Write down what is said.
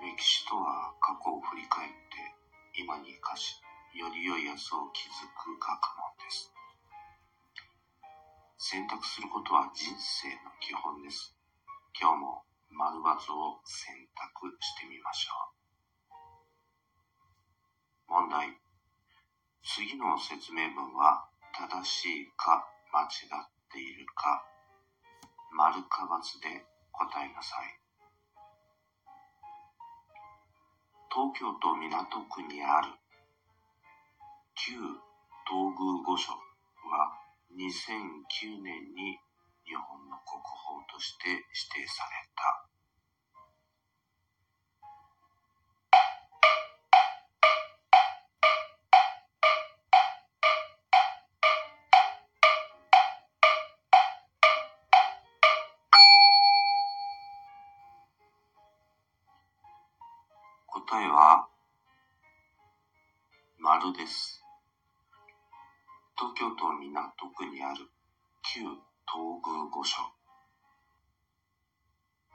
歴史とは過去を振り返って今に生かしより良い明日を築く学問です。選択することは人生の基本です。今日も丸×を選択してみましょう。次の説明文は正しいか間違っているか丸か×で答えなさい東京都港区にある旧東宮御所は2009年に日本の国宝として指定された。答えは、丸です。東京都港区にある旧東宮御所